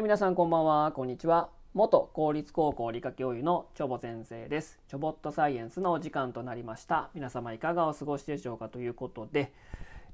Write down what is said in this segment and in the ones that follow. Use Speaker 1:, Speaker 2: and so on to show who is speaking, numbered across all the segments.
Speaker 1: はい、皆さんこんばんは、こんにちは。元公立高校理科教諭のチョボ先生です。チョボットサイエンスのお時間となりました。皆様いかがお過ごしでしょうかということで、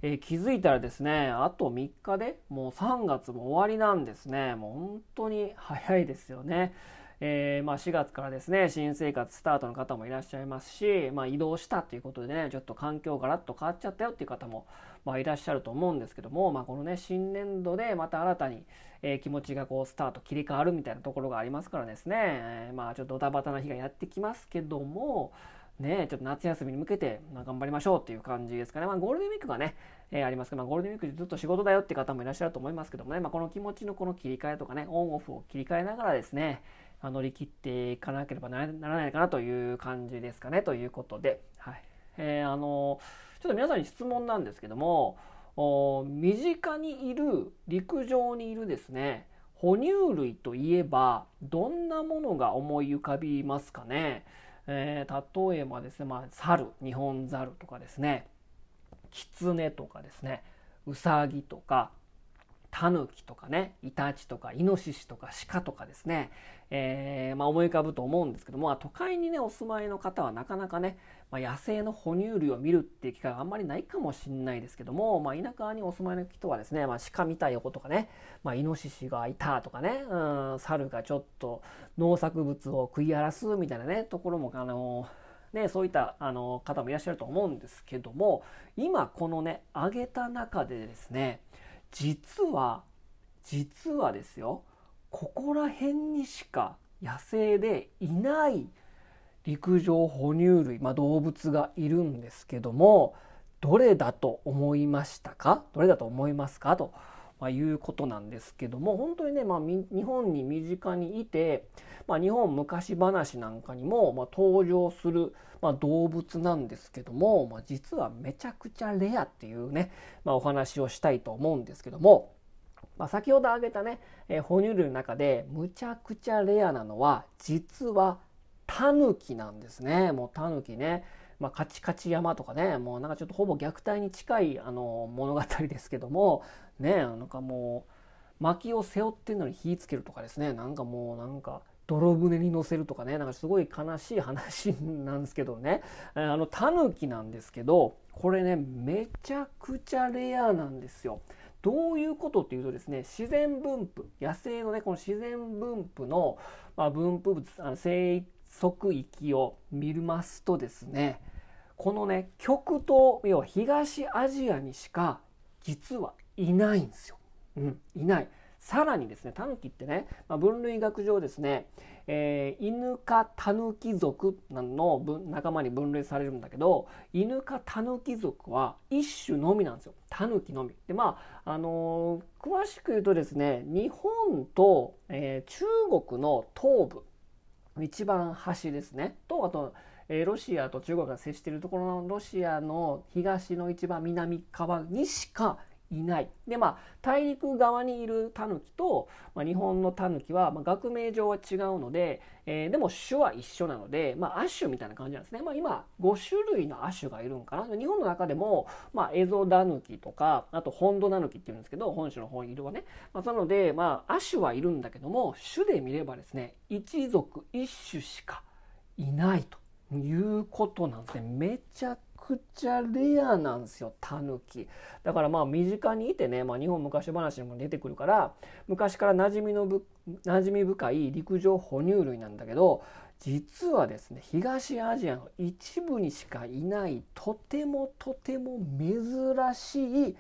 Speaker 1: えー気づいたらですね、あと3日でもう3月も終わりなんですね。もう本当に早いですよね。えーまあ、4月からですね新生活スタートの方もいらっしゃいますし、まあ、移動したということでねちょっと環境がらっと変わっちゃったよっていう方も、まあ、いらっしゃると思うんですけども、まあ、このね新年度でまた新たに、えー気持ちがこうスタート切り替わるみたいなところがありますからですね、えーまあちょっとドタバタな日がやってきますけどもねちょっと夏休みに向けて、まあ、頑張りましょうっていう感じですかね、まあ、ゴールデンウィークがね、えーありますけど、まあ、ゴールデンウィークでずっと仕事だよって方もいらっしゃると思いますけどもね、まあ、この気持ちのこの切り替えとかねオンオフを切り替えながらですねまあ乗り切っていかなければならないかなという感じですかねということで、はい。えーあのちょっと皆さんに質問なんですけどもお身近にいる陸上にいるですね哺乳類といえばどんなものが思い浮かびますかね、えー例えばですね、まあ、猿日本猿とかですね。キツネとかですね。ウサギとか。タヌキとかねイタチとかイノシシとかシカとかですね、えーまあ、思い浮かぶと思うんですけどもまあ都会にねお住まいの方はなかなかね、まあ、野生の哺乳類を見るっていう機会があんまりないかもしれないですけども、ま、田舎にお住まいの人はですね、まあ、鹿見たよとかね、ま、イノシシがいたとかね、うん、猿がちょっと農作物を食い荒らすみたいなねところもあのね、そういったあの方もいらっしゃると思うんですけども今このね挙げた中でですね実は実はですよここら辺にしか野生でいない陸上哺乳類、まあ、動物がいるんですけどもどれだと思いましたか？どれだと思いますか？と、ま、いうことなんですけども本当にね、まあ、日本に身近にいて、まあ、日本昔話なんかにも、まあ、登場する、まあ、動物なんですけども、まあ、実はめちゃくちゃレアっていうね、まあ、お話をしたいと思うんですけども。まあ、先ほど挙げたね、えー哺乳類の中でむちゃくちゃレアなのは実はタヌキなんですねもうタヌキね、まあ、カチカチ山とかねもうなんかちょっとほぼ虐待に近いあの物語ですけどもねなんかもう薪を背負ってんのに火つけるとかですねなんかもうなんか泥船に乗せるとかねなんかすごい悲しい話なんですけどねあのタヌキなんですけどこれねめちゃくちゃレアなんですよ。どういうことっていうとですね自然分布野生のねこの自然分布の、まあ、分布物あの生息域を見ますとですねこのね極東要は東アジアにしか実はいないんですよ。うん、いない。さらにですね、タヌキってね、まあ、分類学上ですね、えーイヌ科タヌキ属の仲間に分類されるんだけど、イヌ科タヌキ属は一種のみなんですよ。タヌキのみ。で、まあ、あのー詳しく言うとですね、日本と、えー中国の東部、一番端ですね。と、あと、えロシアと中国が接しているところのロシアの東の一番南側にしかいない。で、まあ、大陸側にいるタヌキと、まあ、日本のタヌキは、まあ、学名上は違うので、えーでも種は一緒なので、まあ、亜種みたいな感じなんですね。まあ、今、5種類の亜種がいるんかな。日本の中でも、まあ、エゾダヌキとか、あと、ホンドナヌキっていうんですけど、本種の方にいるはね。まあ、なので、まあ、亜種はいるんだけども、種で見ればですね、一族一種しかいないということなんですね。めちゃくちゃレアなんですよ、タヌキ。だからまあ身近にいてね、まあ、日本昔話にも出てくるから昔から馴染みのぶ馴染み深い陸上哺乳類なんだけど実はですね東アジアの一部にしかいないとてもとても珍しい、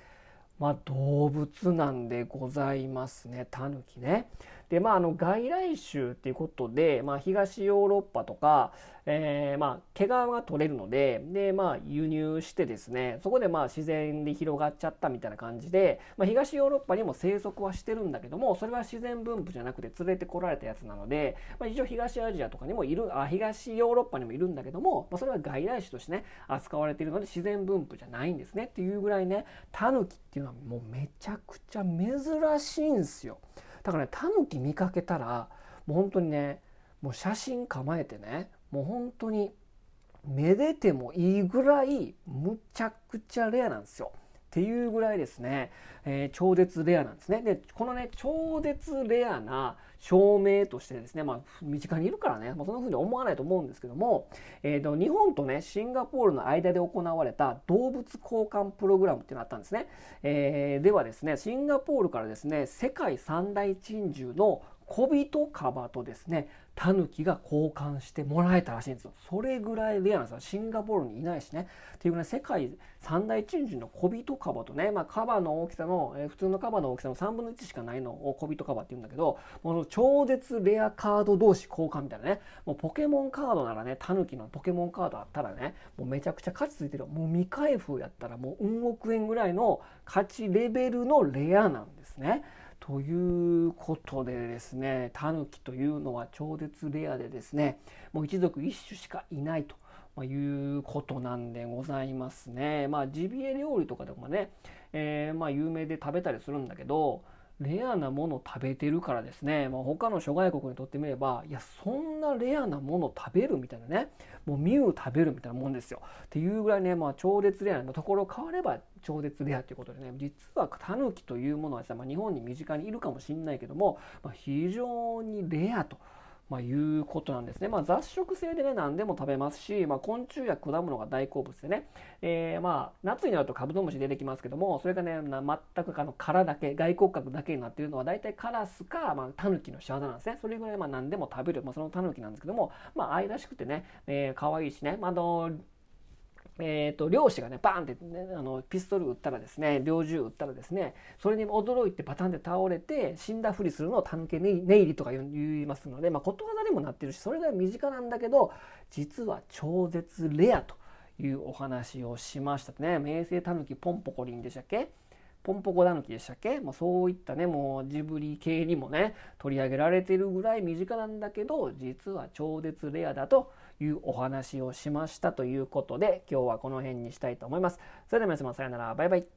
Speaker 1: まあ、動物なんでございますねタヌキね。でまあ、あの外来種っていうことで、まあ、東ヨーロッパとか、えーまあ、毛皮が取れるのでで、まあ、輸入してですねそこでまあ自然で広がっちゃったみたいな感じで、まあ、東ヨーロッパにも生息はしてるんだけどもそれは自然分布じゃなくて連れてこられたやつなので、まあ、一応東アジアとかにもいるあ東ヨーロッパにもいるんだけども、まあ、それは外来種としてね扱われているので自然分布じゃないんですねっていうぐらいねタヌキっていうのはもうめちゃくちゃ珍しいんですよ。だからねタヌキ見かけたらもう本当にねもう写真構えてねもう本当にめでてもいいぐらいむちゃくちゃレアなんですよ。っていうぐらいですね、えー、超絶レアなんですね。で、このね、超絶レアな証明としてですね、まあ、身近にいるからね、まあ、そんな風に思わないと思うんですけども、えーと、日本とね、シンガポールの間で行われた動物交換プログラムっていうのがあったんですね。えー、ではですね、シンガポールからですね、世界三大珍獣の小人カバとですね、タヌキが交換してもらえたらしいんですよ。それぐらいレアなんですよ。シンガポールにいないしね。っていうぐらい世界三大珍獣の小人カバとね、まあ、カバの大きさの、えー、普通のカバの大きさの3分の1しかないのを小人カバって言うんだけど、もの超絶レアカード同士交換みたいなね。もうポケモンカードならね、タヌキのポケモンカードあったらね、もうめちゃくちゃ価値ついてる。もう未開封やったらもう運億円ぐらいの価値レベルのレアなんですね。ということでですねタヌキというのは超絶レアでですねもう一族一種しかいないと。まいうことなんでございますね。まあジビエ料理とかでもね、えー、まあ有名で食べたりするんだけどレアなもの食べてるからですね、まあ、他の諸外国にとってみればいやそんなレアなもの食べるみたいなねもうミュウ食べるみたいなもんですよっていうぐらいね、まあ、超絶レアなところ変われば超絶レアということでね実はタヌキというものはですね、まあ、日本に身近にいるかもしれないけども、まあ、非常にレアと。まあ、いうことなんですね。まあ、雑食性でね、何でも食べますし、まあ、昆虫や果物が大好物でね、えー、まあ、夏になるとカブトムシ出てきますけども、それがね、全くあの殻だけ、外骨格だけになっているのは、大体カラスか、まあ、タヌキの仕業なんですね。それぐらい、まあ、何でも食べる、まあ、そのタヌキなんですけども、まあ、愛らしくてね、えー、可愛いしね、まあ、あの、えーと、漁師がねバーンって、ね、あのピストル撃ったらですね猟銃撃ったらですねそれに驚いてバタンって倒れて死んだふりするのをタヌケネイリとか言いますので、まあ、ことわざにもなってるしそれが身近なんだけど実は超絶レアというお話をしましたね。名声タヌキポンポコリンでしたっけ？ポンポコダヌキでしたっけ、まあ、そういったねもうジブリ系にもね取り上げられてるぐらい身近なんだけど実は超絶レアだというお話をしましたということで今日はこの辺にしたいと思います。それでは皆様さようならバイバイ。